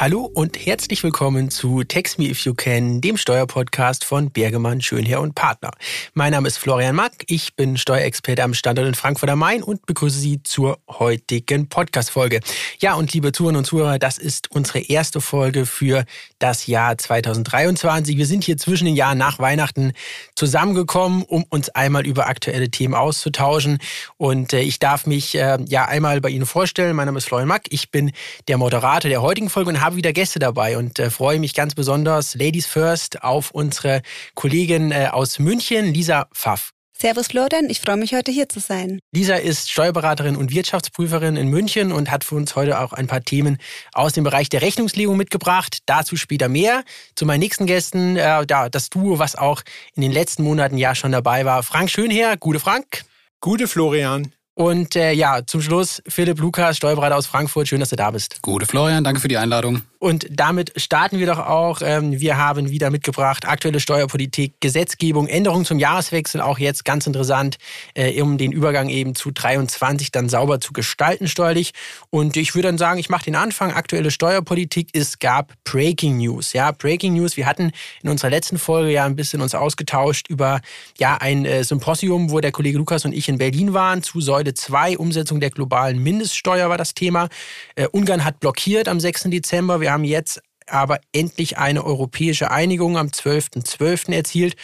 Hallo und herzlich willkommen zu Text Me If You Can, dem Steuerpodcast von Bergemann, Schönherr und Partner. Mein Name ist Florian Mack, ich bin Steuerexperte am Standort in Frankfurt am Main und begrüße Sie zur heutigen Podcast-Folge. Ja, und liebe Zuhörerinnen und Zuhörer, das ist unsere erste Folge für das Jahr 2023. Wir sind hier zwischen den Jahren nach Weihnachten zusammengekommen, um uns einmal über aktuelle Themen auszutauschen. Und äh, ich darf mich äh, ja einmal bei Ihnen vorstellen. Mein Name ist Florian Mack, ich bin der Moderator der heutigen Folge und habe wieder Gäste dabei und äh, freue mich ganz besonders, Ladies First, auf unsere Kollegin äh, aus München, Lisa Pfaff. Servus Florian, ich freue mich heute hier zu sein. Lisa ist Steuerberaterin und Wirtschaftsprüferin in München und hat für uns heute auch ein paar Themen aus dem Bereich der Rechnungslegung mitgebracht. Dazu später mehr. Zu meinen nächsten Gästen, äh, ja, das Duo, was auch in den letzten Monaten ja schon dabei war. Frank Schönherr, gute Frank. Gute Florian. Und äh, ja, zum Schluss Philipp Lukas, Steuerberater aus Frankfurt. Schön, dass du da bist. Gute Florian, danke für die Einladung. Und damit starten wir doch auch. Ähm, wir haben wieder mitgebracht aktuelle Steuerpolitik, Gesetzgebung, Änderungen zum Jahreswechsel, auch jetzt ganz interessant, äh, um den Übergang eben zu 23 dann sauber zu gestalten steuerlich. Und ich würde dann sagen, ich mache den Anfang. Aktuelle Steuerpolitik. Es gab Breaking News. Ja, Breaking News. Wir hatten in unserer letzten Folge ja ein bisschen uns ausgetauscht über ja ein äh, Symposium, wo der Kollege Lukas und ich in Berlin waren zu Säule 2, Umsetzung der globalen Mindeststeuer war das Thema. Äh, Ungarn hat blockiert am 6. Dezember. Wir wir haben jetzt aber endlich eine europäische Einigung am 12.12. .12. erzielt.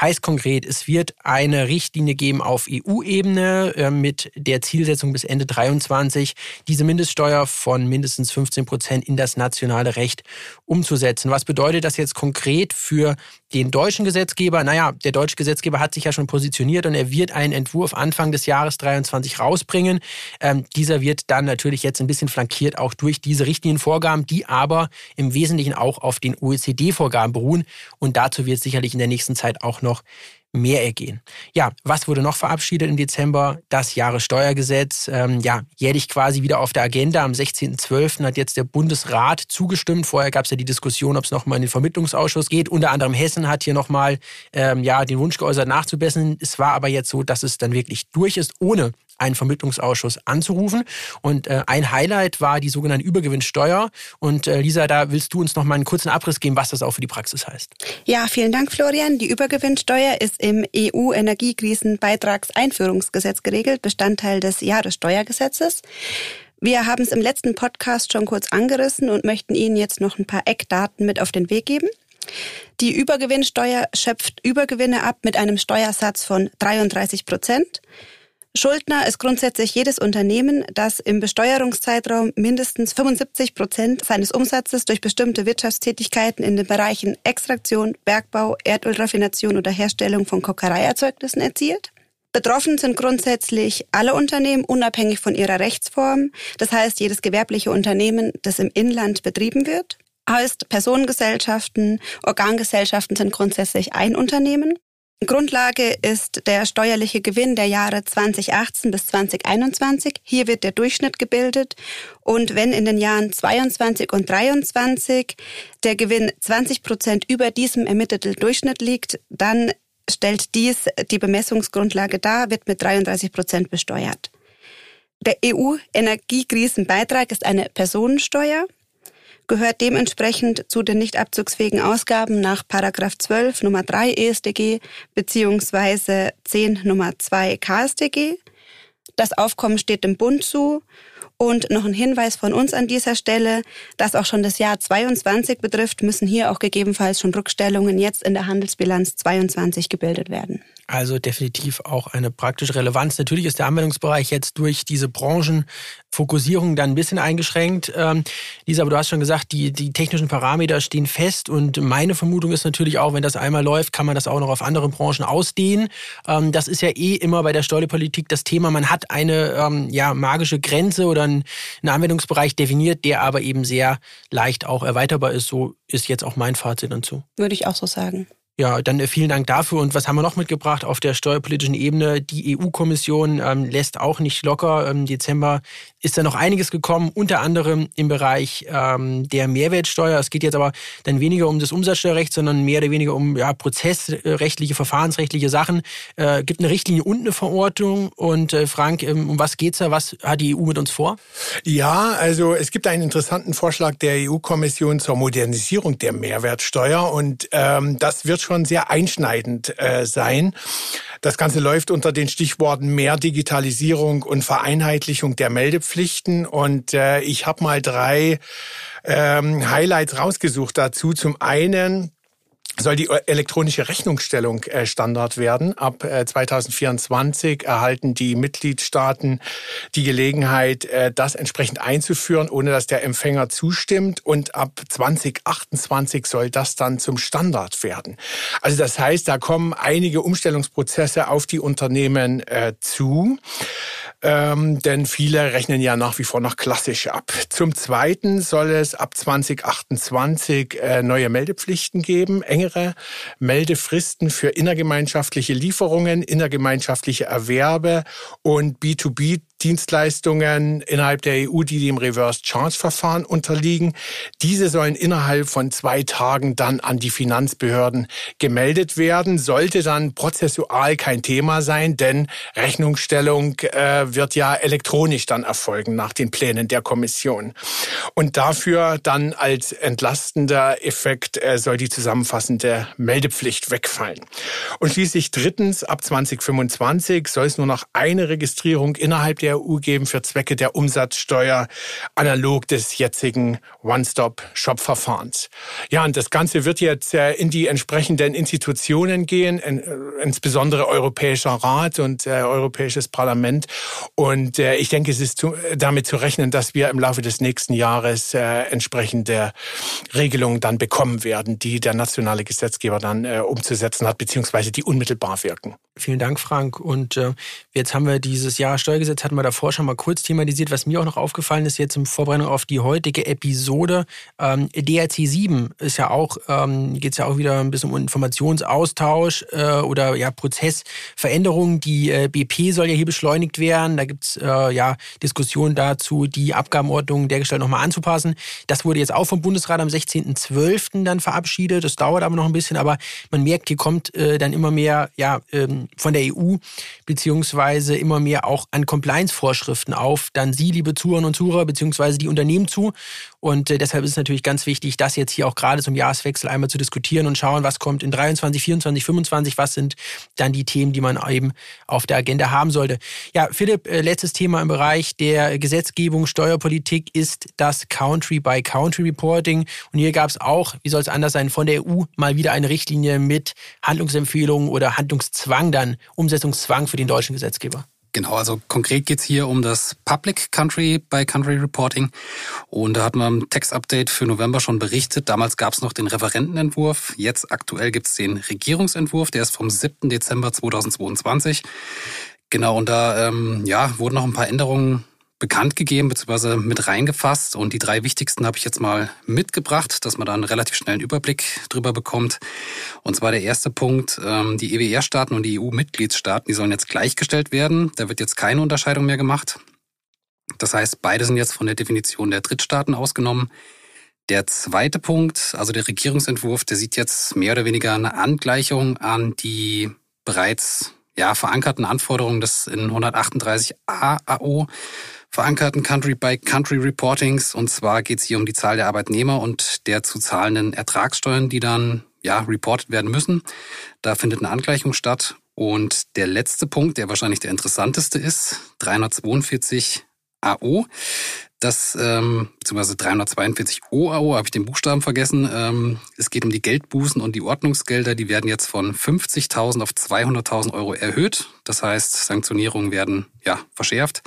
Heißt konkret, es wird eine Richtlinie geben auf EU-Ebene äh, mit der Zielsetzung bis Ende 23, diese Mindeststeuer von mindestens 15 Prozent in das nationale Recht umzusetzen. Was bedeutet das jetzt konkret für den deutschen Gesetzgeber? Naja, der deutsche Gesetzgeber hat sich ja schon positioniert und er wird einen Entwurf Anfang des Jahres 23 rausbringen. Ähm, dieser wird dann natürlich jetzt ein bisschen flankiert auch durch diese Richtlinienvorgaben, die aber im Wesentlichen auch auf den OECD-Vorgaben beruhen. Und dazu wird sicherlich in der nächsten Zeit auch noch mehr ergehen. Ja, was wurde noch verabschiedet im Dezember? Das Jahressteuergesetz, ähm, ja, jährlich quasi wieder auf der Agenda. Am 16.12. hat jetzt der Bundesrat zugestimmt. Vorher gab es ja die Diskussion, ob es nochmal in den Vermittlungsausschuss geht. Unter anderem Hessen hat hier nochmal ähm, ja, den Wunsch geäußert, nachzubessern. Es war aber jetzt so, dass es dann wirklich durch ist, ohne einen Vermittlungsausschuss anzurufen. Und äh, ein Highlight war die sogenannte Übergewinnsteuer. Und äh, Lisa, da willst du uns noch mal einen kurzen Abriss geben, was das auch für die Praxis heißt. Ja, vielen Dank, Florian. Die Übergewinnsteuer ist im EU-Energiekrisenbeitragseinführungsgesetz geregelt, Bestandteil des Jahressteuergesetzes. Wir haben es im letzten Podcast schon kurz angerissen und möchten Ihnen jetzt noch ein paar Eckdaten mit auf den Weg geben. Die Übergewinnsteuer schöpft Übergewinne ab mit einem Steuersatz von 33 Prozent. Schuldner ist grundsätzlich jedes Unternehmen, das im Besteuerungszeitraum mindestens 75 Prozent seines Umsatzes durch bestimmte Wirtschaftstätigkeiten in den Bereichen Extraktion, Bergbau, Erdölraffination oder Herstellung von Kokereierzeugnissen erzielt. Betroffen sind grundsätzlich alle Unternehmen, unabhängig von ihrer Rechtsform. Das heißt, jedes gewerbliche Unternehmen, das im Inland betrieben wird. Heißt, Personengesellschaften, Organgesellschaften sind grundsätzlich ein Unternehmen. Grundlage ist der steuerliche Gewinn der Jahre 2018 bis 2021. Hier wird der Durchschnitt gebildet. Und wenn in den Jahren 22 und 23 der Gewinn 20 Prozent über diesem ermittelten Durchschnitt liegt, dann stellt dies die Bemessungsgrundlage dar, wird mit 33 Prozent besteuert. Der EU-Energiekrisenbeitrag ist eine Personensteuer gehört dementsprechend zu den nicht abzugsfähigen Ausgaben nach Paragraph 12 Nummer 3 ESDG beziehungsweise 10 Nummer 2 KSDG. Das Aufkommen steht dem Bund zu und noch ein Hinweis von uns an dieser Stelle, das auch schon das Jahr 22 betrifft, müssen hier auch gegebenenfalls schon Rückstellungen jetzt in der Handelsbilanz 22 gebildet werden. Also definitiv auch eine praktische Relevanz. Natürlich ist der Anwendungsbereich jetzt durch diese Branchenfokussierung dann ein bisschen eingeschränkt. Ähm, Lisa, aber du hast schon gesagt, die, die technischen Parameter stehen fest und meine Vermutung ist natürlich auch, wenn das einmal läuft, kann man das auch noch auf andere Branchen ausdehnen. Ähm, das ist ja eh immer bei der Steuerpolitik das Thema. Man hat eine ähm, ja, magische Grenze oder einen, einen Anwendungsbereich definiert, der aber eben sehr leicht auch erweiterbar ist. So ist jetzt auch mein Fazit dazu. Würde ich auch so sagen. Ja, dann äh, vielen Dank dafür. Und was haben wir noch mitgebracht auf der steuerpolitischen Ebene? Die EU-Kommission ähm, lässt auch nicht locker. Im Dezember ist da noch einiges gekommen, unter anderem im Bereich ähm, der Mehrwertsteuer. Es geht jetzt aber dann weniger um das Umsatzsteuerrecht, sondern mehr oder weniger um ja, prozessrechtliche, verfahrensrechtliche Sachen. Äh, gibt eine Richtlinie und eine Verordnung. Und äh, Frank, ähm, um was geht's da? Was hat die EU mit uns vor? Ja, also es gibt einen interessanten Vorschlag der EU-Kommission zur Modernisierung der Mehrwertsteuer und ähm, das wird schon sehr einschneidend äh, sein. Das Ganze läuft unter den Stichworten mehr Digitalisierung und Vereinheitlichung der Meldepflichten. Und äh, ich habe mal drei ähm, Highlights rausgesucht dazu. Zum einen soll die elektronische Rechnungsstellung äh, Standard werden. Ab 2024 äh, erhalten die Mitgliedstaaten die Gelegenheit, äh, das entsprechend einzuführen, ohne dass der Empfänger zustimmt. Und ab 2028 soll das dann zum Standard werden. Also das heißt, da kommen einige Umstellungsprozesse auf die Unternehmen zu ähm, denn viele rechnen ja nach wie vor noch klassisch ab. Zum Zweiten soll es ab 2028 äh, neue Meldepflichten geben, engere Meldefristen für innergemeinschaftliche Lieferungen, innergemeinschaftliche Erwerbe und B2B Dienstleistungen innerhalb der EU, die dem Reverse Charge Verfahren unterliegen. Diese sollen innerhalb von zwei Tagen dann an die Finanzbehörden gemeldet werden. Sollte dann prozessual kein Thema sein, denn Rechnungsstellung äh, wird ja elektronisch dann erfolgen nach den Plänen der Kommission. Und dafür dann als entlastender Effekt äh, soll die zusammenfassende Meldepflicht wegfallen. Und schließlich drittens, ab 2025 soll es nur noch eine Registrierung innerhalb der EU geben für Zwecke der Umsatzsteuer, analog des jetzigen One-Stop-Shop-Verfahrens. Ja, und das Ganze wird jetzt äh, in die entsprechenden Institutionen gehen, äh, insbesondere Europäischer Rat und äh, Europäisches Parlament. Und ich denke, es ist damit zu rechnen, dass wir im Laufe des nächsten Jahres entsprechende Regelungen dann bekommen werden, die der nationale Gesetzgeber dann umzusetzen hat, beziehungsweise die unmittelbar wirken. Vielen Dank, Frank. Und jetzt haben wir dieses Jahr Steuergesetz, hatten wir davor schon mal kurz thematisiert. Was mir auch noch aufgefallen ist, jetzt im Vorbereitung auf die heutige Episode, ähm, DRC 7 ist ja auch, ähm, geht es ja auch wieder ein bisschen um Informationsaustausch äh, oder ja Prozessveränderungen. Die äh, BP soll ja hier beschleunigt werden. Da gibt es äh, ja Diskussionen dazu, die Abgabenordnung dergestalt nochmal anzupassen. Das wurde jetzt auch vom Bundesrat am 16.12. dann verabschiedet. Das dauert aber noch ein bisschen, aber man merkt, hier kommt äh, dann immer mehr ja, ähm, von der EU beziehungsweise immer mehr auch an Compliance-Vorschriften auf dann Sie, liebe Zuhörer und Zuhörer, beziehungsweise die Unternehmen zu. Und äh, deshalb ist es natürlich ganz wichtig, das jetzt hier auch gerade zum Jahreswechsel einmal zu diskutieren und schauen, was kommt in 23, 24, 25, was sind dann die Themen, die man eben auf der Agenda haben sollte. Ja, Philipp, äh, letztes Thema im Bereich der Gesetzgebung, Steuerpolitik ist das Country-by-Country-Reporting. Und hier gab es auch, wie soll es anders sein, von der EU mal wieder eine Richtlinie mit Handlungsempfehlungen oder Handlungszwang dann, Umsetzungszwang für den deutschen Gesetzgeber. Genau, also konkret geht's hier um das Public Country by Country Reporting. Und da hatten wir im Text-Update für November schon berichtet. Damals gab's noch den Referentenentwurf. Jetzt aktuell gibt's den Regierungsentwurf, der ist vom 7. Dezember 2022. Genau, und da ähm, ja, wurden noch ein paar Änderungen bekannt gegeben bzw. mit reingefasst. Und die drei wichtigsten habe ich jetzt mal mitgebracht, dass man da einen relativ schnellen Überblick drüber bekommt. Und zwar der erste Punkt, ähm, die EWR-Staaten und die EU-Mitgliedstaaten, die sollen jetzt gleichgestellt werden. Da wird jetzt keine Unterscheidung mehr gemacht. Das heißt, beide sind jetzt von der Definition der Drittstaaten ausgenommen. Der zweite Punkt, also der Regierungsentwurf, der sieht jetzt mehr oder weniger eine Angleichung an die bereits ja, verankerten Anforderungen des in 138a AO verankerten Country-by-Country-Reportings. Und zwar geht es hier um die Zahl der Arbeitnehmer und der zu zahlenden Ertragssteuern, die dann ja reported werden müssen. Da findet eine Angleichung statt. Und der letzte Punkt, der wahrscheinlich der interessanteste ist, 342 AO. Das, ähm, beziehungsweise 342 OAO, habe ich den Buchstaben vergessen. Ähm, es geht um die Geldbußen und die Ordnungsgelder. Die werden jetzt von 50.000 auf 200.000 Euro erhöht. Das heißt, Sanktionierungen werden ja verschärft.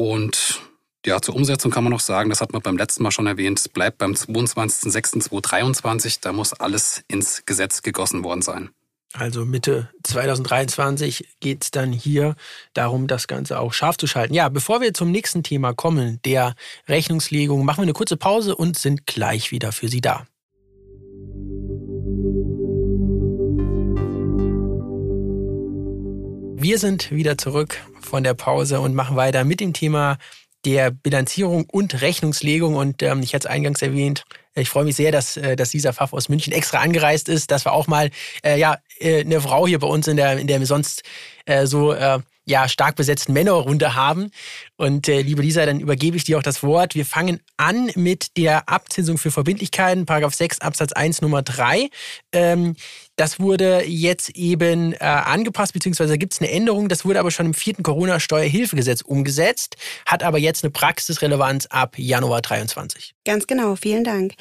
Und ja, zur Umsetzung kann man noch sagen, das hat man beim letzten Mal schon erwähnt, es bleibt beim 22.06.2023, da muss alles ins Gesetz gegossen worden sein. Also Mitte 2023 geht es dann hier darum, das Ganze auch scharf zu schalten. Ja, bevor wir zum nächsten Thema kommen, der Rechnungslegung, machen wir eine kurze Pause und sind gleich wieder für Sie da. Wir sind wieder zurück von der Pause und machen weiter mit dem Thema der Bilanzierung und Rechnungslegung. Und ähm, ich hatte es eingangs erwähnt, ich freue mich sehr, dass, äh, dass dieser Pfaff aus München extra angereist ist, dass wir auch mal äh, ja, äh, eine Frau hier bei uns in der, in der sonst äh, so äh, ja, stark besetzten Männerrunde haben. Und äh, liebe Lisa, dann übergebe ich dir auch das Wort. Wir fangen an mit der Abzinsung für Verbindlichkeiten, Paragraph 6 Absatz 1 Nummer 3. Ähm, das wurde jetzt eben äh, angepasst, beziehungsweise gibt es eine Änderung. Das wurde aber schon im vierten Corona-Steuerhilfegesetz umgesetzt, hat aber jetzt eine Praxisrelevanz ab Januar 23. Ganz genau, vielen Dank.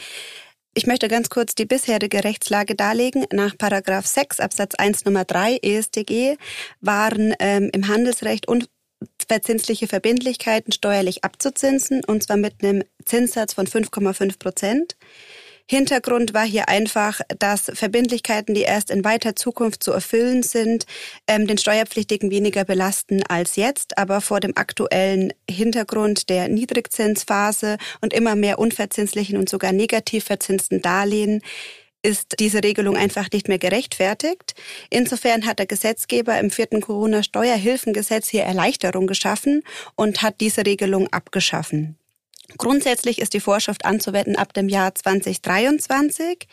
Ich möchte ganz kurz die bisherige Rechtslage darlegen. Nach Paragraph 6 Absatz 1 Nummer 3 EStG waren ähm, im Handelsrecht unverzinsliche Verbindlichkeiten steuerlich abzuzinsen, und zwar mit einem Zinssatz von 5,5 Prozent. Hintergrund war hier einfach, dass Verbindlichkeiten, die erst in weiter Zukunft zu erfüllen sind, ähm, den Steuerpflichtigen weniger belasten als jetzt. Aber vor dem aktuellen Hintergrund der Niedrigzinsphase und immer mehr unverzinslichen und sogar negativ verzinsten Darlehen ist diese Regelung einfach nicht mehr gerechtfertigt. Insofern hat der Gesetzgeber im vierten Corona-Steuerhilfengesetz hier Erleichterung geschaffen und hat diese Regelung abgeschaffen. Grundsätzlich ist die Vorschrift anzuwenden ab dem Jahr 2023.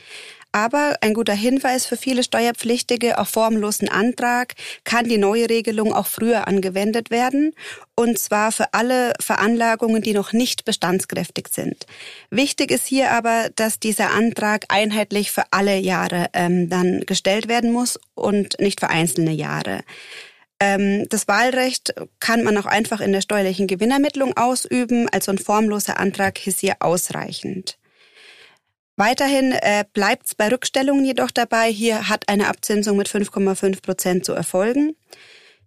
Aber ein guter Hinweis für viele Steuerpflichtige auf formlosen Antrag kann die neue Regelung auch früher angewendet werden. Und zwar für alle Veranlagungen, die noch nicht bestandskräftig sind. Wichtig ist hier aber, dass dieser Antrag einheitlich für alle Jahre ähm, dann gestellt werden muss und nicht für einzelne Jahre. Ähm, das Wahlrecht kann man auch einfach in der steuerlichen Gewinnermittlung ausüben, also ein formloser Antrag ist hier ausreichend. Weiterhin äh, bleibt es bei Rückstellungen jedoch dabei, hier hat eine Abzinsung mit 5,5 Prozent zu erfolgen.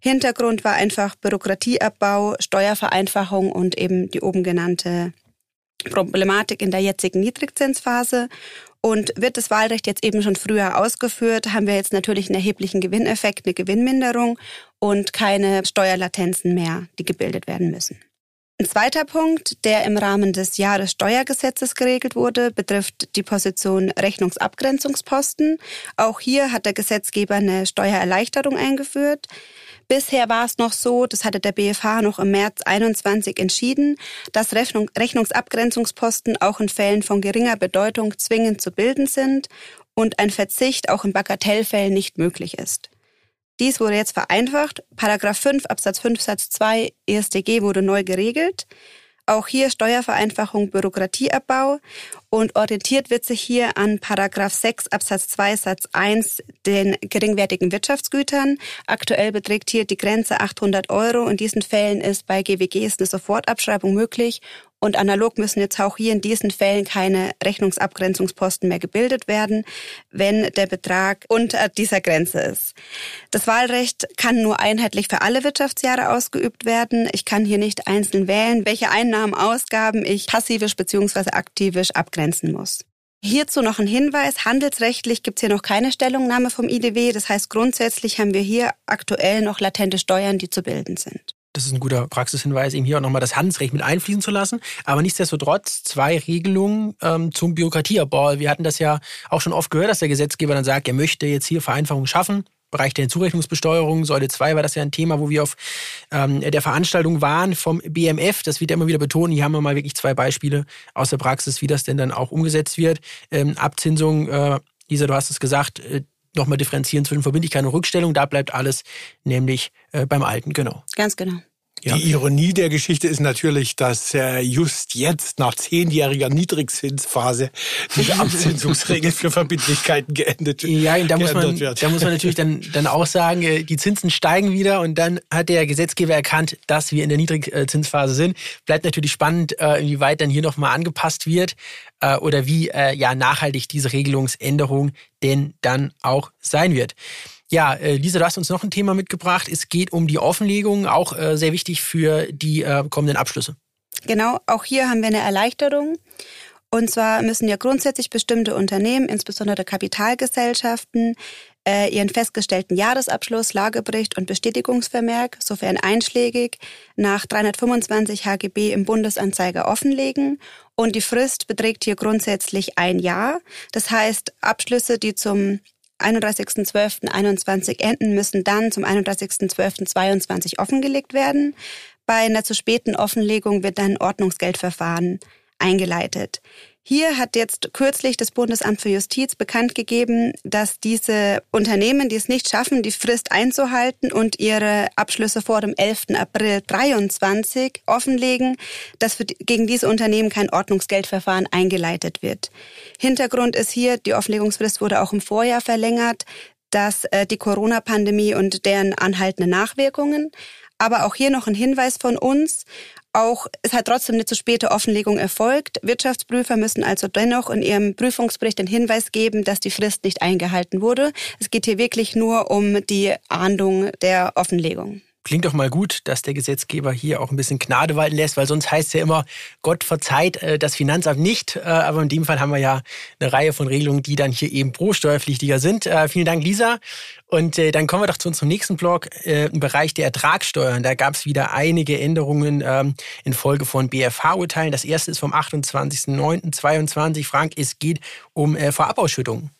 Hintergrund war einfach Bürokratieabbau, Steuervereinfachung und eben die oben genannte Problematik in der jetzigen Niedrigzinsphase. Und wird das Wahlrecht jetzt eben schon früher ausgeführt, haben wir jetzt natürlich einen erheblichen Gewinneffekt, eine Gewinnminderung und keine Steuerlatenzen mehr, die gebildet werden müssen. Ein zweiter Punkt, der im Rahmen des Jahressteuergesetzes geregelt wurde, betrifft die Position Rechnungsabgrenzungsposten. Auch hier hat der Gesetzgeber eine Steuererleichterung eingeführt. Bisher war es noch so, das hatte der BFH noch im März 21 entschieden, dass Rechnung, Rechnungsabgrenzungsposten auch in Fällen von geringer Bedeutung zwingend zu bilden sind und ein Verzicht auch in Bagatellfällen nicht möglich ist. Dies wurde jetzt vereinfacht. Paragraph 5 Absatz 5 Satz 2 EStG wurde neu geregelt. Auch hier Steuervereinfachung, Bürokratieabbau und orientiert wird sich hier an Paragraph 6 Absatz 2 Satz 1 den geringwertigen Wirtschaftsgütern. Aktuell beträgt hier die Grenze 800 Euro. In diesen Fällen ist bei GWGs eine Sofortabschreibung möglich und analog müssen jetzt auch hier in diesen Fällen keine Rechnungsabgrenzungsposten mehr gebildet werden, wenn der Betrag unter dieser Grenze ist. Das Wahlrecht kann nur einheitlich für alle Wirtschaftsjahre ausgeübt werden. Ich kann hier nicht einzeln wählen, welche Einnahmen, Ausgaben ich passivisch bzw. aktivisch abgrenzen muss. Hierzu noch ein Hinweis. Handelsrechtlich gibt es hier noch keine Stellungnahme vom IDW. Das heißt, grundsätzlich haben wir hier aktuell noch latente Steuern, die zu bilden sind das ist ein guter Praxishinweis, eben hier auch nochmal das Handelsrecht mit einfließen zu lassen. Aber nichtsdestotrotz zwei Regelungen ähm, zum Bürokratieabbau. Wir hatten das ja auch schon oft gehört, dass der Gesetzgeber dann sagt, er möchte jetzt hier Vereinfachungen schaffen. Bereich der Zurechnungsbesteuerung, Säule 2 war das ja ein Thema, wo wir auf ähm, der Veranstaltung waren vom BMF. Das wird ja immer wieder betont. Hier haben wir mal wirklich zwei Beispiele aus der Praxis, wie das denn dann auch umgesetzt wird. Ähm, Abzinsung, äh, Lisa, du hast es gesagt, äh, nochmal differenzieren zwischen Verbindlichkeit und Rückstellung. Da bleibt alles nämlich äh, beim Alten, genau. Ganz genau. Ja. Die Ironie der Geschichte ist natürlich, dass äh, just jetzt nach zehnjähriger Niedrigzinsphase diese Abzinsungsregel für Verbindlichkeiten geendet Ja, da muss man, wird. da muss man natürlich dann, dann auch sagen, äh, die Zinsen steigen wieder und dann hat der Gesetzgeber erkannt, dass wir in der Niedrigzinsphase sind. Bleibt natürlich spannend, äh, inwieweit dann hier nochmal angepasst wird äh, oder wie ja nachhaltig diese Regelungsänderung denn dann auch sein wird. Ja, äh, Lisa, du hast uns noch ein Thema mitgebracht. Es geht um die Offenlegung, auch äh, sehr wichtig für die äh, kommenden Abschlüsse. Genau, auch hier haben wir eine Erleichterung. Und zwar müssen ja grundsätzlich bestimmte Unternehmen, insbesondere Kapitalgesellschaften, äh, ihren festgestellten Jahresabschluss, Lagebericht und Bestätigungsvermerk, sofern einschlägig, nach 325 HGB im Bundesanzeiger offenlegen. Und die Frist beträgt hier grundsätzlich ein Jahr. Das heißt, Abschlüsse, die zum 31.12.21 enden, müssen dann zum 31.12.22 offengelegt werden. Bei einer zu späten Offenlegung wird dann ein Ordnungsgeldverfahren eingeleitet. Hier hat jetzt kürzlich das Bundesamt für Justiz bekannt gegeben, dass diese Unternehmen, die es nicht schaffen, die Frist einzuhalten und ihre Abschlüsse vor dem 11. April 23 offenlegen, dass für, gegen diese Unternehmen kein Ordnungsgeldverfahren eingeleitet wird. Hintergrund ist hier, die Offenlegungsfrist wurde auch im Vorjahr verlängert, dass äh, die Corona-Pandemie und deren anhaltende Nachwirkungen aber auch hier noch ein Hinweis von uns. Auch es hat trotzdem eine zu späte Offenlegung erfolgt. Wirtschaftsprüfer müssen also dennoch in ihrem Prüfungsbericht den Hinweis geben, dass die Frist nicht eingehalten wurde. Es geht hier wirklich nur um die Ahndung der Offenlegung. Klingt doch mal gut, dass der Gesetzgeber hier auch ein bisschen Gnade walten lässt, weil sonst heißt es ja immer, Gott verzeiht äh, das Finanzamt nicht. Äh, aber in dem Fall haben wir ja eine Reihe von Regelungen, die dann hier eben pro Steuerpflichtiger sind. Äh, vielen Dank, Lisa. Und dann kommen wir doch zu unserem nächsten Blog im Bereich der Ertragssteuern. Da gab es wieder einige Änderungen ähm, in Folge von BFH-Urteilen. Das erste ist vom 28.09.22. Frank, es geht um Vorabausschüttungen.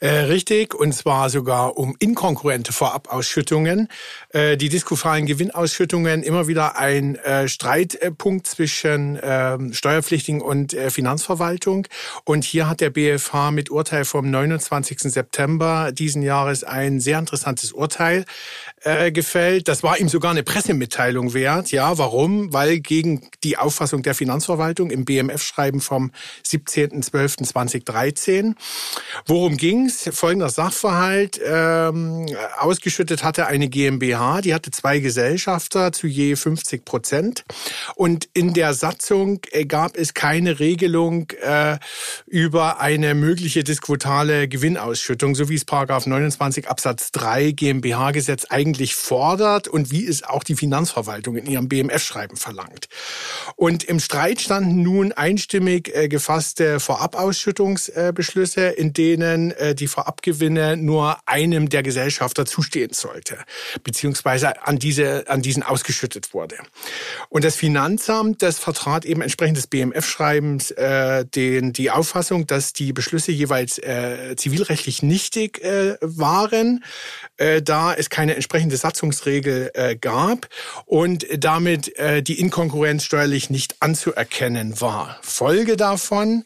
Äh, richtig, und zwar sogar um inkongruente Vorabausschüttungen. Äh, die diskufalen Gewinnausschüttungen immer wieder ein äh, Streitpunkt zwischen äh, Steuerpflichtigen und äh, Finanzverwaltung. Und hier hat der BFH mit Urteil vom 29. September diesen Jahres ein sehr interessantes Urteil äh, gefällt. Das war ihm sogar eine Pressemitteilung wert. Ja, warum? Weil gegen die Auffassung der Finanzverwaltung im BMF-Schreiben vom 17.12.2013. Worum ging Allerdings folgender Sachverhalt. Ähm, ausgeschüttet hatte eine GmbH, die hatte zwei Gesellschafter zu je 50 Prozent. Und in der Satzung äh, gab es keine Regelung äh, über eine mögliche disquotale Gewinnausschüttung, so wie es Paragraph 29 Absatz 3 GmbH-Gesetz eigentlich fordert und wie es auch die Finanzverwaltung in ihrem BMF-Schreiben verlangt. Und im Streit standen nun einstimmig äh, gefasste Vorabausschüttungsbeschlüsse, in denen äh, die Vorabgewinne nur einem der Gesellschafter zustehen sollte, beziehungsweise an, diese, an diesen ausgeschüttet wurde. Und das Finanzamt, das vertrat eben entsprechend des BMF-Schreibens äh, die Auffassung, dass die Beschlüsse jeweils äh, zivilrechtlich nichtig äh, waren, äh, da es keine entsprechende Satzungsregel äh, gab und damit äh, die Inkonkurrenz steuerlich nicht anzuerkennen war. Folge davon,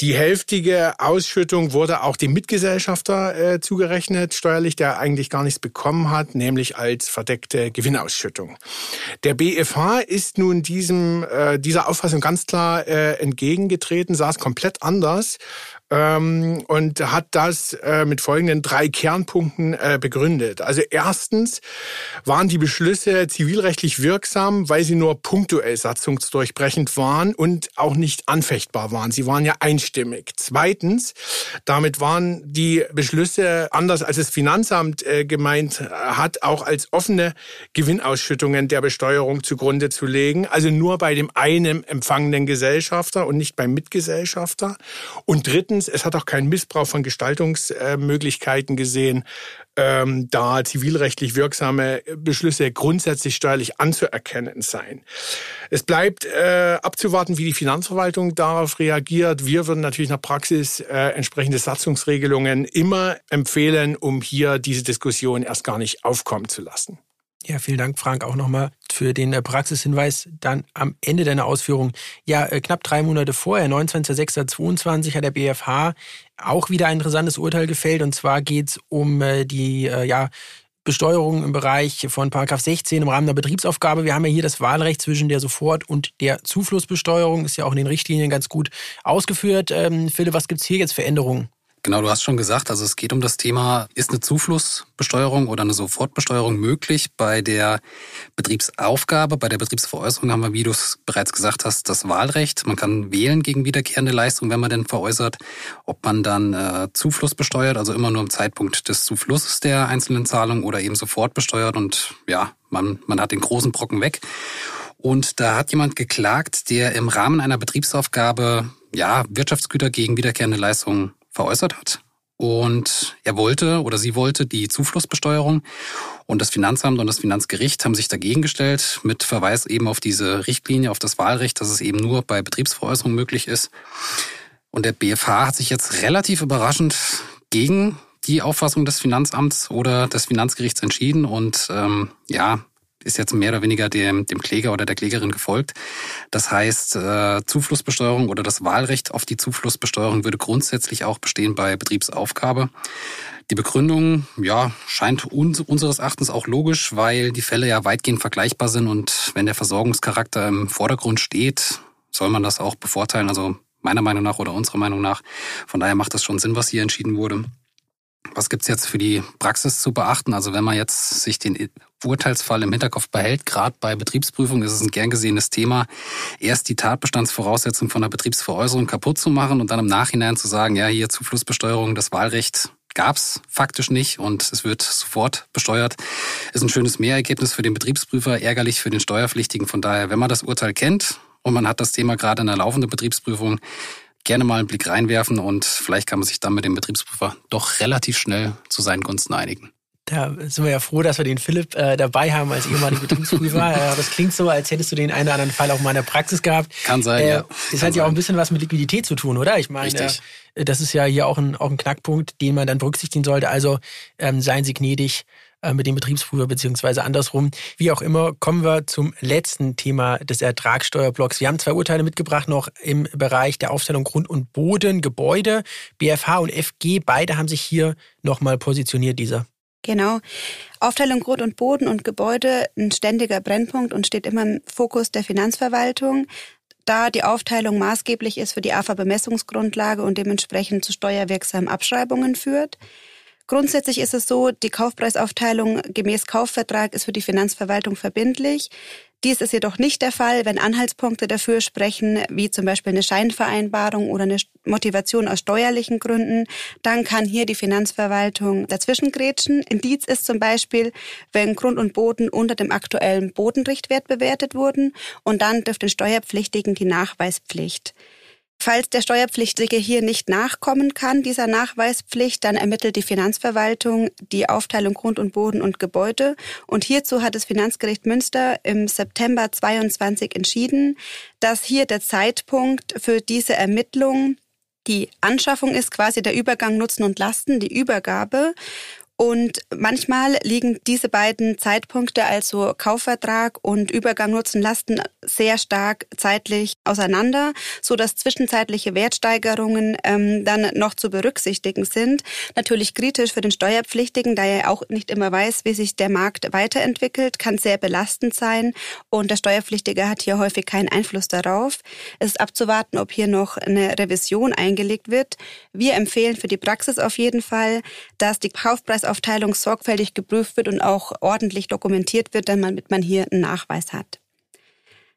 die hälftige Ausschüttung wurde auch dem Mitgesellschafter äh, zugerechnet, steuerlich, der eigentlich gar nichts bekommen hat, nämlich als verdeckte Gewinnausschüttung. Der BFH ist nun diesem, äh, dieser Auffassung ganz klar äh, entgegengetreten, sah es komplett anders ähm, und hat das äh, mit folgenden drei Kernpunkten äh, begründet. Also erstens waren die Beschlüsse zivilrechtlich wirksam, weil sie nur punktuell satzungsdurchbrechend waren und auch nicht anfechtbar waren. Sie waren ja einstimmig. Zweitens, damit waren die Beschlüsse, anders als das Finanzamt äh, gemeint hat, auch als offene Gewinnausschüttungen der Besteuerung zugrunde zu legen. Also nur bei dem einen empfangenen Gesellschafter und nicht beim Mitgesellschafter. Und drittens, Zweitens, es hat auch keinen Missbrauch von Gestaltungsmöglichkeiten gesehen, ähm, da zivilrechtlich wirksame Beschlüsse grundsätzlich steuerlich anzuerkennen seien. Es bleibt äh, abzuwarten, wie die Finanzverwaltung darauf reagiert. Wir würden natürlich nach Praxis äh, entsprechende Satzungsregelungen immer empfehlen, um hier diese Diskussion erst gar nicht aufkommen zu lassen. Ja, vielen Dank, Frank, auch nochmal für den äh, Praxishinweis dann am Ende deiner Ausführung. Ja, äh, knapp drei Monate vorher, 29.06.22, hat der BFH auch wieder ein interessantes Urteil gefällt. Und zwar geht es um äh, die ja, Besteuerung im Bereich von Paragraph 16 im Rahmen der Betriebsaufgabe. Wir haben ja hier das Wahlrecht zwischen der Sofort- und der Zuflussbesteuerung. Ist ja auch in den Richtlinien ganz gut ausgeführt. Ähm, Philipp, was gibt es hier jetzt für Änderungen? Genau, du hast schon gesagt, also es geht um das Thema, ist eine Zuflussbesteuerung oder eine Sofortbesteuerung möglich? Bei der Betriebsaufgabe, bei der Betriebsveräußerung haben wir, wie du es bereits gesagt hast, das Wahlrecht. Man kann wählen gegen wiederkehrende Leistung, wenn man denn veräußert, ob man dann äh, Zufluss besteuert, also immer nur im Zeitpunkt des Zuflusses der einzelnen Zahlung oder eben sofort besteuert und ja, man, man hat den großen Brocken weg. Und da hat jemand geklagt, der im Rahmen einer Betriebsaufgabe ja, Wirtschaftsgüter gegen wiederkehrende Leistungen veräußert hat. Und er wollte oder sie wollte die Zuflussbesteuerung. Und das Finanzamt und das Finanzgericht haben sich dagegen gestellt mit Verweis eben auf diese Richtlinie, auf das Wahlrecht, dass es eben nur bei Betriebsveräußerung möglich ist. Und der BFH hat sich jetzt relativ überraschend gegen die Auffassung des Finanzamts oder des Finanzgerichts entschieden und ähm, ja, ist jetzt mehr oder weniger dem, dem Kläger oder der Klägerin gefolgt. Das heißt, äh, Zuflussbesteuerung oder das Wahlrecht auf die Zuflussbesteuerung würde grundsätzlich auch bestehen bei Betriebsaufgabe. Die Begründung, ja, scheint uns, unseres Erachtens auch logisch, weil die Fälle ja weitgehend vergleichbar sind und wenn der Versorgungscharakter im Vordergrund steht, soll man das auch bevorteilen. Also meiner Meinung nach oder unserer Meinung nach. Von daher macht das schon Sinn, was hier entschieden wurde. Was gibt's jetzt für die Praxis zu beachten? Also wenn man jetzt sich den Urteilsfall im Hinterkopf behält, gerade bei Betriebsprüfung ist es ein gern gesehenes Thema, erst die Tatbestandsvoraussetzung von der Betriebsveräußerung kaputt zu machen und dann im Nachhinein zu sagen, ja, hier Zuflussbesteuerung, das Wahlrecht gab's faktisch nicht und es wird sofort besteuert. Ist ein schönes Mehrergebnis für den Betriebsprüfer, ärgerlich für den Steuerpflichtigen. Von daher, wenn man das Urteil kennt und man hat das Thema gerade in der laufenden Betriebsprüfung, gerne mal einen Blick reinwerfen und vielleicht kann man sich dann mit dem Betriebsprüfer doch relativ schnell zu seinen Gunsten einigen. Da sind wir ja froh, dass wir den Philipp äh, dabei haben als ehemaliger Betriebsprüfer. äh, das klingt so, als hättest du den einen oder anderen Fall auch mal in der Praxis gehabt. Kann sein, äh, ja. Das hat ja auch ein bisschen was mit Liquidität zu tun, oder? Ich meine, Richtig. Äh, das ist ja hier auch ein, auch ein Knackpunkt, den man dann berücksichtigen sollte. Also ähm, seien Sie gnädig äh, mit dem Betriebsprüfer beziehungsweise andersrum. Wie auch immer, kommen wir zum letzten Thema des Ertragssteuerblocks. Wir haben zwei Urteile mitgebracht noch im Bereich der Aufstellung Grund und Boden, Gebäude. BFH und FG, beide haben sich hier nochmal positioniert, dieser. Genau. Aufteilung Grund und Boden und Gebäude ein ständiger Brennpunkt und steht immer im Fokus der Finanzverwaltung da die Aufteilung maßgeblich ist für die AFA-Bemessungsgrundlage und dementsprechend zu steuerwirksamen Abschreibungen führt. Grundsätzlich ist es so, die Kaufpreisaufteilung gemäß Kaufvertrag ist für die Finanzverwaltung verbindlich. Dies ist jedoch nicht der Fall, wenn Anhaltspunkte dafür sprechen, wie zum Beispiel eine Scheinvereinbarung oder eine Motivation aus steuerlichen Gründen. Dann kann hier die Finanzverwaltung dazwischen grätschen. Indiz ist zum Beispiel, wenn Grund und Boden unter dem aktuellen Bodenrichtwert bewertet wurden und dann dürfte den Steuerpflichtigen die Nachweispflicht. Falls der Steuerpflichtige hier nicht nachkommen kann, dieser Nachweispflicht, dann ermittelt die Finanzverwaltung die Aufteilung Grund und Boden und Gebäude. Und hierzu hat das Finanzgericht Münster im September 22 entschieden, dass hier der Zeitpunkt für diese Ermittlung die Anschaffung ist quasi der Übergang Nutzen und Lasten, die Übergabe. Und manchmal liegen diese beiden Zeitpunkte, also Kaufvertrag und Übergang Nutzen Lasten, sehr stark zeitlich auseinander, so dass zwischenzeitliche Wertsteigerungen ähm, dann noch zu berücksichtigen sind. Natürlich kritisch für den Steuerpflichtigen, da er auch nicht immer weiß, wie sich der Markt weiterentwickelt, kann sehr belastend sein und der Steuerpflichtige hat hier häufig keinen Einfluss darauf. Es ist abzuwarten, ob hier noch eine Revision eingelegt wird. Wir empfehlen für die Praxis auf jeden Fall, dass die Kaufpreis Aufteilung sorgfältig geprüft wird und auch ordentlich dokumentiert wird, damit man hier einen Nachweis hat.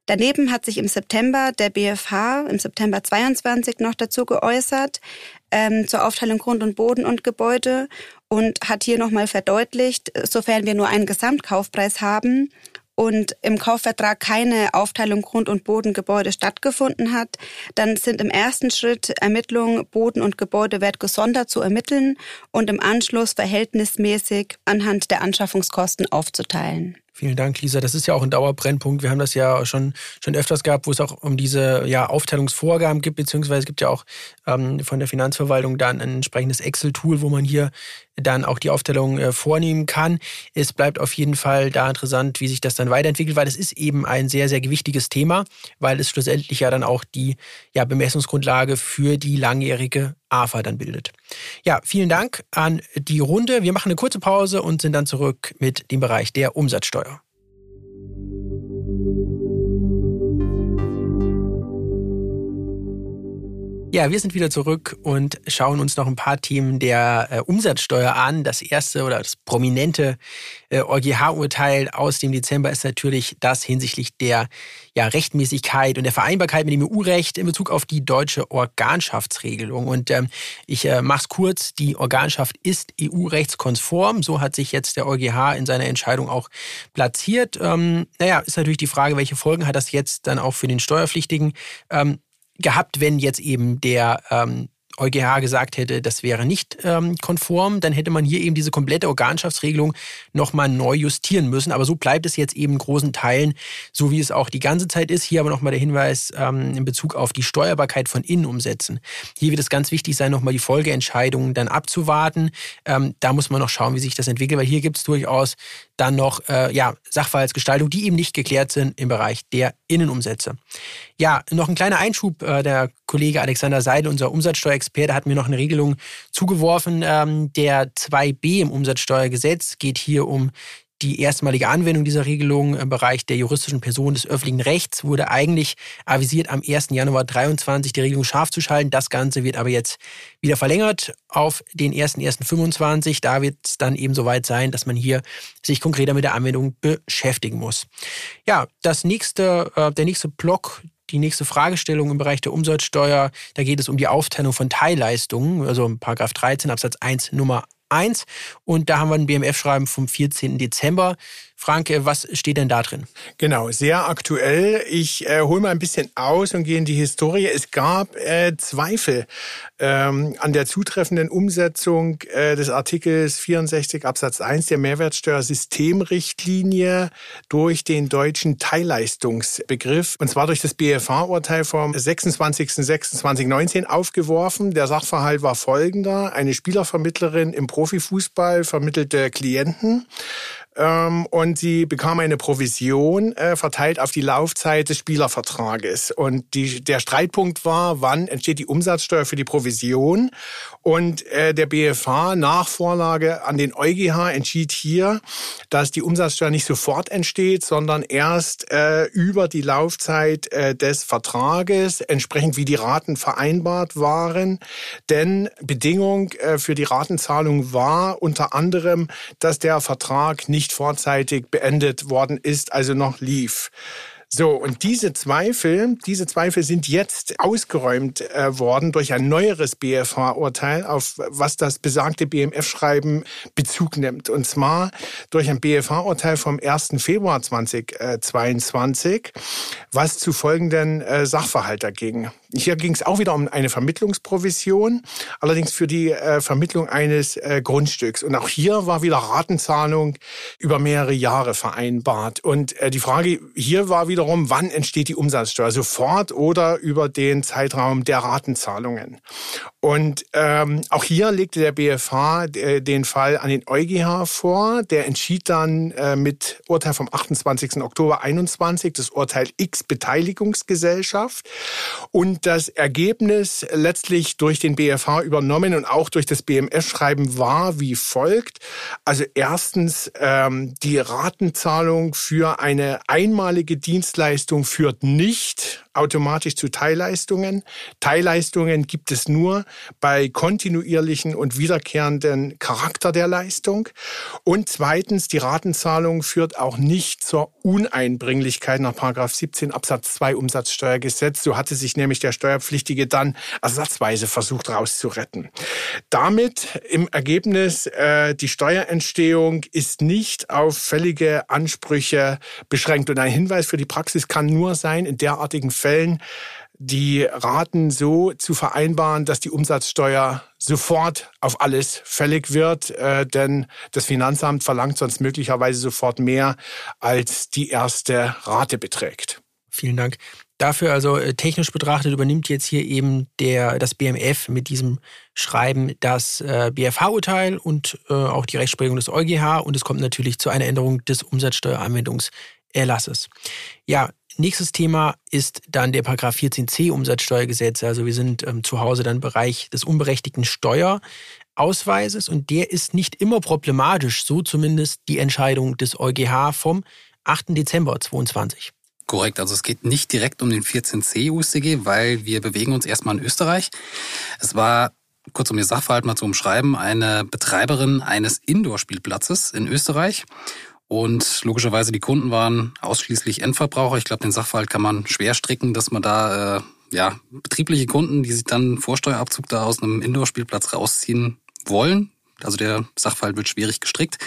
Daneben hat sich im September der BFH, im September 22 noch dazu geäußert, ähm, zur Aufteilung Grund und Boden und Gebäude und hat hier nochmal verdeutlicht, sofern wir nur einen Gesamtkaufpreis haben und im Kaufvertrag keine Aufteilung Grund- und Bodengebäude stattgefunden hat, dann sind im ersten Schritt Ermittlungen Boden- und Gebäudewert gesondert zu ermitteln und im Anschluss verhältnismäßig anhand der Anschaffungskosten aufzuteilen. Vielen Dank, Lisa. Das ist ja auch ein Dauerbrennpunkt. Wir haben das ja schon, schon öfters gehabt, wo es auch um diese ja, Aufteilungsvorgaben gibt, beziehungsweise es gibt ja auch ähm, von der Finanzverwaltung dann ein entsprechendes Excel-Tool, wo man hier dann auch die Aufteilung äh, vornehmen kann. Es bleibt auf jeden Fall da interessant, wie sich das dann weiterentwickelt, weil es ist eben ein sehr, sehr gewichtiges Thema, weil es schlussendlich ja dann auch die ja, Bemessungsgrundlage für die langjährige AFA dann bildet. Ja, vielen Dank an die Runde. Wir machen eine kurze Pause und sind dann zurück mit dem Bereich der Umsatzsteuer. Ja, wir sind wieder zurück und schauen uns noch ein paar Themen der äh, Umsatzsteuer an. Das erste oder das prominente äh, EuGH-Urteil aus dem Dezember ist natürlich das hinsichtlich der ja, Rechtmäßigkeit und der Vereinbarkeit mit dem EU-Recht in Bezug auf die deutsche Organschaftsregelung. Und ähm, ich äh, mache es kurz, die Organschaft ist EU-rechtskonform. So hat sich jetzt der EuGH in seiner Entscheidung auch platziert. Ähm, naja, ist natürlich die Frage, welche Folgen hat das jetzt dann auch für den Steuerpflichtigen? Ähm, gehabt, wenn jetzt eben der ähm, EuGH gesagt hätte, das wäre nicht ähm, konform, dann hätte man hier eben diese komplette Organschaftsregelung nochmal neu justieren müssen. Aber so bleibt es jetzt eben in großen Teilen, so wie es auch die ganze Zeit ist. Hier aber nochmal der Hinweis ähm, in Bezug auf die Steuerbarkeit von Innenumsätzen. Hier wird es ganz wichtig sein, nochmal die Folgeentscheidungen dann abzuwarten. Ähm, da muss man noch schauen, wie sich das entwickelt, weil hier gibt es durchaus dann noch äh, ja, Sachverhaltsgestaltung, die eben nicht geklärt sind im Bereich der Innenumsätze. Ja, noch ein kleiner Einschub. Äh, der Kollege Alexander Seidel, unser Umsatzsteuerexperte, hat mir noch eine Regelung zugeworfen. Ähm, der 2b im Umsatzsteuergesetz geht hier um die erstmalige Anwendung dieser Regelung im Bereich der juristischen Person des öffentlichen Rechts wurde eigentlich avisiert, am 1. Januar 2023 die Regelung scharf zu schalten. Das Ganze wird aber jetzt wieder verlängert auf den 1.1.25. Da wird es dann eben soweit sein, dass man hier sich konkreter mit der Anwendung beschäftigen muss. Ja, das nächste, äh, der nächste Block, die nächste Fragestellung im Bereich der Umsatzsteuer, da geht es um die Aufteilung von Teilleistungen, also Paragraph 13 Absatz 1 Nummer 1. Und da haben wir ein BMF-Schreiben vom 14. Dezember. Franke, was steht denn da drin? Genau, sehr aktuell. Ich äh, hole mal ein bisschen aus und gehe in die Historie. Es gab äh, Zweifel ähm, an der zutreffenden Umsetzung äh, des Artikels 64 Absatz 1 der Mehrwertsteuersystemrichtlinie durch den deutschen Teilleistungsbegriff. Und zwar durch das BFH-Urteil vom 26.06.2019 aufgeworfen. Der Sachverhalt war folgender. Eine Spielervermittlerin im Profifußball vermittelte Klienten ähm, und sie bekam eine Provision äh, verteilt auf die Laufzeit des Spielervertrages. Und die, der Streitpunkt war, wann entsteht die Umsatzsteuer für die Provision? Und äh, der BFH nach Vorlage an den EuGH entschied hier, dass die Umsatzsteuer nicht sofort entsteht, sondern erst äh, über die Laufzeit äh, des Vertrages, entsprechend wie die Raten vereinbart waren. Denn Bedingung äh, für die Ratenzahlung war unter anderem, dass der Vertrag nicht nicht vorzeitig beendet worden ist, also noch lief. So, und diese Zweifel, diese Zweifel sind jetzt ausgeräumt äh, worden durch ein neueres BFH-Urteil, auf was das besagte BMF-Schreiben Bezug nimmt. Und zwar durch ein BFH-Urteil vom 1. Februar 2022, was zu folgenden äh, Sachverhalt ging. Hier ging es auch wieder um eine Vermittlungsprovision, allerdings für die äh, Vermittlung eines äh, Grundstücks. Und auch hier war wieder Ratenzahlung über mehrere Jahre vereinbart. Und äh, die Frage hier war wieder wiederum, wann entsteht die Umsatzsteuer? Sofort oder über den Zeitraum der Ratenzahlungen? Und ähm, auch hier legte der BFH äh, den Fall an den EuGH vor. Der entschied dann äh, mit Urteil vom 28. Oktober 21, das Urteil X Beteiligungsgesellschaft. Und das Ergebnis letztlich durch den BFH übernommen und auch durch das BMS-Schreiben war wie folgt. Also erstens ähm, die Ratenzahlung für eine einmalige Dienstleistung führt nicht automatisch zu Teilleistungen. Teilleistungen gibt es nur bei kontinuierlichen und wiederkehrenden Charakter der Leistung. Und zweitens, die Ratenzahlung führt auch nicht zur Uneinbringlichkeit nach 17 Absatz 2 Umsatzsteuergesetz. So hatte sich nämlich der Steuerpflichtige dann ersatzweise versucht rauszuretten. Damit im Ergebnis, äh, die Steuerentstehung ist nicht auf fällige Ansprüche beschränkt. Und ein Hinweis für die Praxis kann nur sein, in derartigen die Raten so zu vereinbaren, dass die Umsatzsteuer sofort auf alles fällig wird, äh, denn das Finanzamt verlangt sonst möglicherweise sofort mehr, als die erste Rate beträgt. Vielen Dank. Dafür also äh, technisch betrachtet übernimmt jetzt hier eben der, das BMF mit diesem Schreiben das äh, BFH-Urteil und äh, auch die Rechtsprechung des EuGH und es kommt natürlich zu einer Änderung des Umsatzsteueranwendungserlasses. Ja, Nächstes Thema ist dann der Paragraph 14c Umsatzsteuergesetz. Also wir sind ähm, zu Hause dann im Bereich des unberechtigten Steuerausweises und der ist nicht immer problematisch, so zumindest die Entscheidung des EuGH vom 8. Dezember 2022. Korrekt, also es geht nicht direkt um den 14c USDG, weil wir bewegen uns erstmal in Österreich. Es war kurz um ihr Sachverhalt mal zu umschreiben, eine Betreiberin eines Indoor-Spielplatzes in Österreich und logischerweise die Kunden waren ausschließlich Endverbraucher. Ich glaube, den Sachverhalt kann man schwer stricken, dass man da äh, ja betriebliche Kunden, die sich dann Vorsteuerabzug da aus einem Indoor-Spielplatz rausziehen wollen. Also der Sachverhalt wird schwierig gestrickt.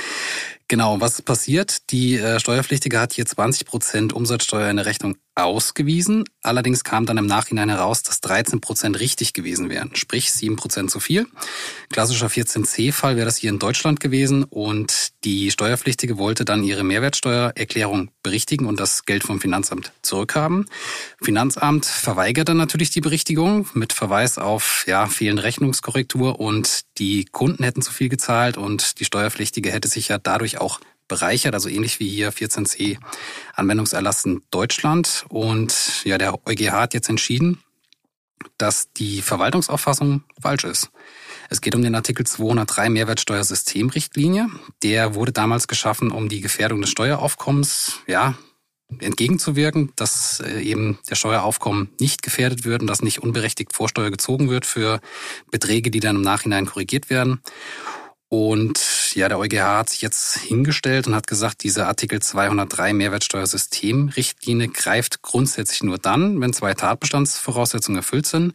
Genau, was passiert? Die äh, Steuerpflichtige hat hier 20 Prozent Umsatzsteuer in der Rechnung ausgewiesen. Allerdings kam dann im Nachhinein heraus, dass 13 Prozent richtig gewesen wären, sprich 7 Prozent zu viel. Klassischer 14c-Fall wäre das hier in Deutschland gewesen und die Steuerpflichtige wollte dann ihre Mehrwertsteuererklärung berichtigen und das Geld vom Finanzamt zurückhaben. Finanzamt verweigerte natürlich die Berichtigung mit Verweis auf ja, fehlende Rechnungskorrektur und die Kunden hätten zu viel gezahlt und die Steuerpflichtige hätte sich ja dadurch auch bereichert, also ähnlich wie hier 14c Anwendungserlass in Deutschland. Und ja, der EuGH hat jetzt entschieden, dass die Verwaltungsauffassung falsch ist. Es geht um den Artikel 203 Mehrwertsteuersystemrichtlinie. Der wurde damals geschaffen, um die Gefährdung des Steueraufkommens, ja, entgegenzuwirken, dass äh, eben der Steueraufkommen nicht gefährdet wird und dass nicht unberechtigt Vorsteuer gezogen wird für Beträge, die dann im Nachhinein korrigiert werden. Und ja, der EuGH hat sich jetzt hingestellt und hat gesagt, diese Artikel 203 Mehrwertsteuersystemrichtlinie greift grundsätzlich nur dann, wenn zwei Tatbestandsvoraussetzungen erfüllt sind.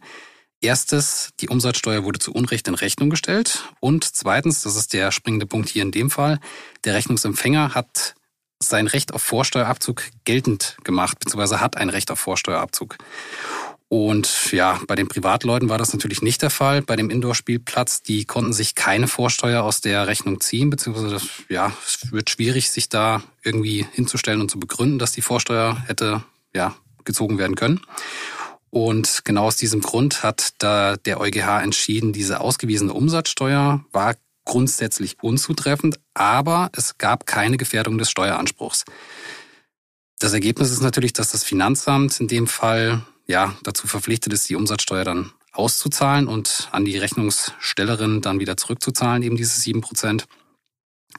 Erstes, die Umsatzsteuer wurde zu Unrecht in Rechnung gestellt. Und zweitens, das ist der springende Punkt hier in dem Fall, der Rechnungsempfänger hat sein Recht auf Vorsteuerabzug geltend gemacht, beziehungsweise hat ein Recht auf Vorsteuerabzug. Und ja, bei den Privatleuten war das natürlich nicht der Fall. Bei dem Indoor-Spielplatz, die konnten sich keine Vorsteuer aus der Rechnung ziehen, beziehungsweise das, ja, es wird schwierig, sich da irgendwie hinzustellen und zu begründen, dass die Vorsteuer hätte ja, gezogen werden können. Und genau aus diesem Grund hat da der EuGH entschieden, diese ausgewiesene Umsatzsteuer war grundsätzlich unzutreffend, aber es gab keine Gefährdung des Steueranspruchs. Das Ergebnis ist natürlich, dass das Finanzamt in dem Fall ja, dazu verpflichtet ist, die Umsatzsteuer dann auszuzahlen und an die Rechnungsstellerin dann wieder zurückzuzahlen, eben diese sieben Prozent.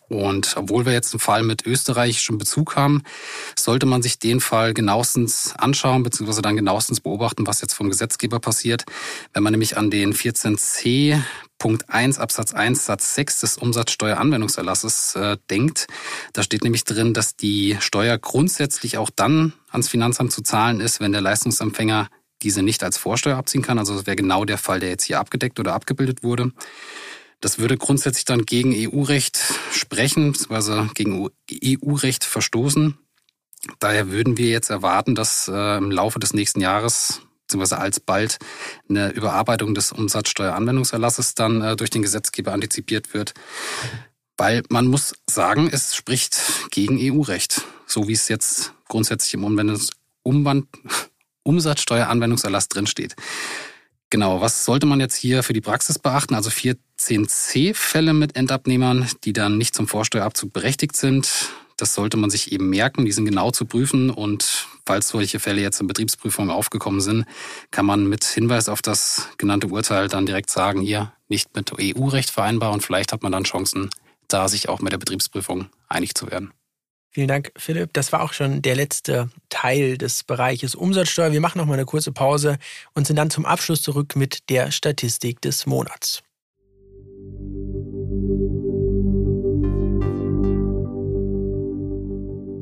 Und obwohl wir jetzt einen Fall mit österreichischem Bezug haben, sollte man sich den Fall genauestens anschauen, beziehungsweise dann genauestens beobachten, was jetzt vom Gesetzgeber passiert. Wenn man nämlich an den 14c Punkt 1 Absatz 1 Satz 6 des Umsatzsteueranwendungserlasses äh, denkt, da steht nämlich drin, dass die Steuer grundsätzlich auch dann ans Finanzamt zu zahlen ist, wenn der Leistungsempfänger diese nicht als Vorsteuer abziehen kann. Also das wäre genau der Fall, der jetzt hier abgedeckt oder abgebildet wurde. Das würde grundsätzlich dann gegen EU-Recht sprechen, beziehungsweise gegen EU-Recht verstoßen. Daher würden wir jetzt erwarten, dass äh, im Laufe des nächsten Jahres beziehungsweise alsbald eine Überarbeitung des Umsatzsteueranwendungserlasses dann äh, durch den Gesetzgeber antizipiert wird. Weil man muss sagen, es spricht gegen EU-Recht, so wie es jetzt grundsätzlich im Umwand Umsatzsteueranwendungserlass drinsteht. Genau, was sollte man jetzt hier für die Praxis beachten? Also 14c-Fälle mit Endabnehmern, die dann nicht zum Vorsteuerabzug berechtigt sind. Das sollte man sich eben merken, die sind genau zu prüfen und falls solche Fälle jetzt in Betriebsprüfungen aufgekommen sind, kann man mit Hinweis auf das genannte Urteil dann direkt sagen, hier nicht mit EU-Recht vereinbar und vielleicht hat man dann Chancen, da sich auch mit der Betriebsprüfung einig zu werden. Vielen Dank, Philipp. Das war auch schon der letzte Teil des Bereiches Umsatzsteuer. Wir machen noch mal eine kurze Pause und sind dann zum Abschluss zurück mit der Statistik des Monats.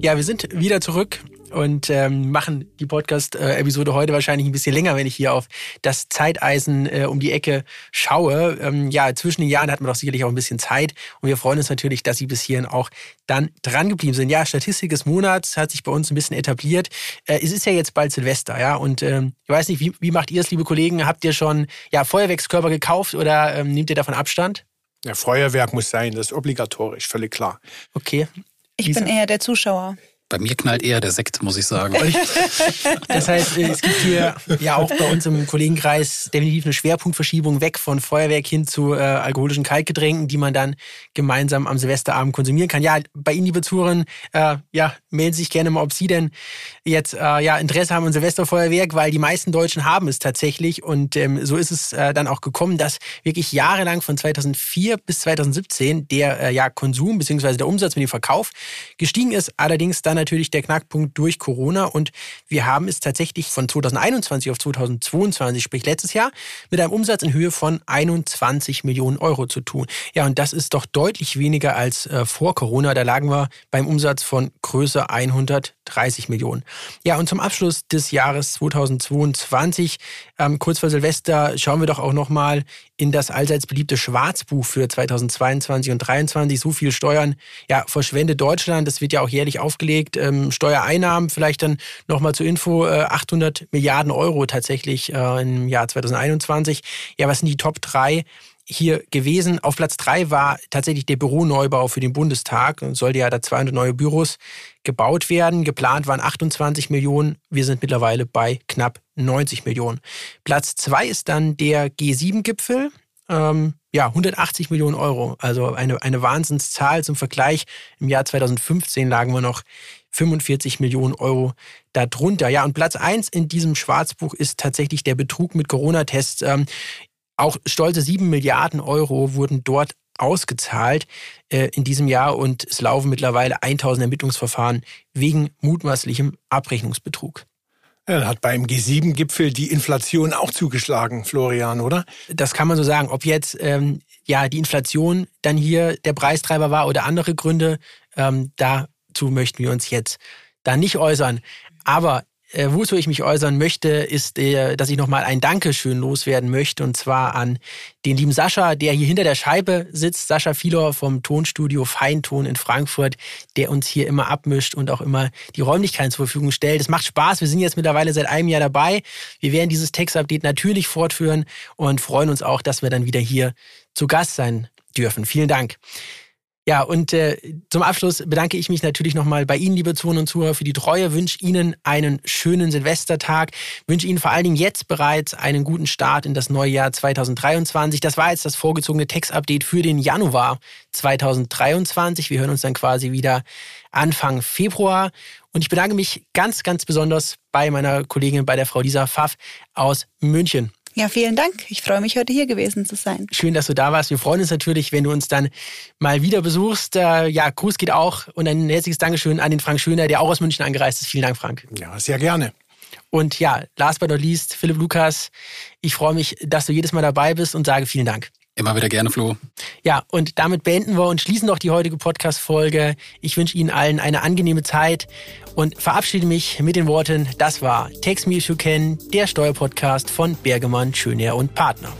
Ja, wir sind wieder zurück und ähm, machen die Podcast-Episode heute wahrscheinlich ein bisschen länger, wenn ich hier auf das Zeiteisen äh, um die Ecke schaue. Ähm, ja, zwischen den Jahren hat man doch sicherlich auch ein bisschen Zeit und wir freuen uns natürlich, dass Sie bis hierhin auch dann dran geblieben sind. Ja, Statistik des Monats hat sich bei uns ein bisschen etabliert. Äh, es ist ja jetzt bald Silvester, ja, und ähm, ich weiß nicht, wie, wie macht ihr es, liebe Kollegen? Habt ihr schon ja, Feuerwerkskörper gekauft oder ähm, nehmt ihr davon Abstand? Ja, Feuerwerk muss sein, das ist obligatorisch, völlig klar. Okay. Ich Lisa? bin eher der Zuschauer. Bei mir knallt eher der Sekt, muss ich sagen. das heißt, es gibt hier ja auch bei uns im Kollegenkreis definitiv eine Schwerpunktverschiebung weg von Feuerwerk hin zu äh, alkoholischen Kaltgetränken, die man dann gemeinsam am Silvesterabend konsumieren kann. Ja, bei Ihnen, liebe Zuhörer, äh, ja, melden Sie sich gerne mal, ob Sie denn jetzt äh, ja Interesse haben an Silvesterfeuerwerk, weil die meisten Deutschen haben es tatsächlich und ähm, so ist es äh, dann auch gekommen, dass wirklich jahrelang von 2004 bis 2017 der äh, ja, Konsum bzw. der Umsatz mit dem Verkauf gestiegen ist, allerdings dann natürlich der Knackpunkt durch Corona und wir haben es tatsächlich von 2021 auf 2022, sprich letztes Jahr, mit einem Umsatz in Höhe von 21 Millionen Euro zu tun. Ja, und das ist doch deutlich weniger als äh, vor Corona. Da lagen wir beim Umsatz von Größe 130 Millionen. Ja, und zum Abschluss des Jahres 2022, ähm, kurz vor Silvester, schauen wir doch auch nochmal in das allseits beliebte Schwarzbuch für 2022 und 2023. So viel Steuern ja, verschwendet Deutschland. Das wird ja auch jährlich aufgelegt. Ähm, Steuereinnahmen vielleicht dann nochmal zur Info, äh, 800 Milliarden Euro tatsächlich äh, im Jahr 2021. Ja, was sind die Top 3? hier gewesen. Auf Platz drei war tatsächlich der Büroneubau für den Bundestag. Und sollte ja da 200 neue Büros gebaut werden. Geplant waren 28 Millionen. Wir sind mittlerweile bei knapp 90 Millionen. Platz zwei ist dann der G7-Gipfel. Ähm, ja, 180 Millionen Euro. Also eine, eine Wahnsinnszahl zum Vergleich. Im Jahr 2015 lagen wir noch 45 Millionen Euro darunter. Ja, und Platz eins in diesem Schwarzbuch ist tatsächlich der Betrug mit Corona-Tests. Ähm, auch stolze 7 Milliarden Euro wurden dort ausgezahlt äh, in diesem Jahr und es laufen mittlerweile 1000 Ermittlungsverfahren wegen mutmaßlichem Abrechnungsbetrug. Dann hat beim G7-Gipfel die Inflation auch zugeschlagen, Florian, oder? Das kann man so sagen. Ob jetzt ähm, ja die Inflation dann hier der Preistreiber war oder andere Gründe, ähm, dazu möchten wir uns jetzt da nicht äußern. Aber äh, wozu ich mich äußern möchte, ist, äh, dass ich nochmal ein Dankeschön loswerden möchte und zwar an den lieben Sascha, der hier hinter der Scheibe sitzt, Sascha Filor vom Tonstudio Feinton in Frankfurt, der uns hier immer abmischt und auch immer die Räumlichkeiten zur Verfügung stellt. Es macht Spaß. Wir sind jetzt mittlerweile seit einem Jahr dabei. Wir werden dieses Text-Update natürlich fortführen und freuen uns auch, dass wir dann wieder hier zu Gast sein dürfen. Vielen Dank. Ja, und äh, zum Abschluss bedanke ich mich natürlich nochmal bei Ihnen, liebe Zuhörer und Zuhörer, für die Treue. Wünsche Ihnen einen schönen Silvestertag. Wünsche Ihnen vor allen Dingen jetzt bereits einen guten Start in das neue Jahr 2023. Das war jetzt das vorgezogene Text-Update für den Januar 2023. Wir hören uns dann quasi wieder Anfang Februar. Und ich bedanke mich ganz, ganz besonders bei meiner Kollegin, bei der Frau Lisa Pfaff aus München. Ja, vielen Dank. Ich freue mich, heute hier gewesen zu sein. Schön, dass du da warst. Wir freuen uns natürlich, wenn du uns dann mal wieder besuchst. Äh, ja, Gruß geht auch und ein herzliches Dankeschön an den Frank Schöner, der auch aus München angereist ist. Vielen Dank, Frank. Ja, sehr gerne. Und ja, last but not least, Philipp Lukas, ich freue mich, dass du jedes Mal dabei bist und sage vielen Dank. Immer wieder gerne, Flo. Ja, und damit beenden wir und schließen doch die heutige Podcast-Folge. Ich wünsche Ihnen allen eine angenehme Zeit und verabschiede mich mit den Worten, das war Text Me If You Can, der Steuerpodcast von Bergemann, Schöner und Partner.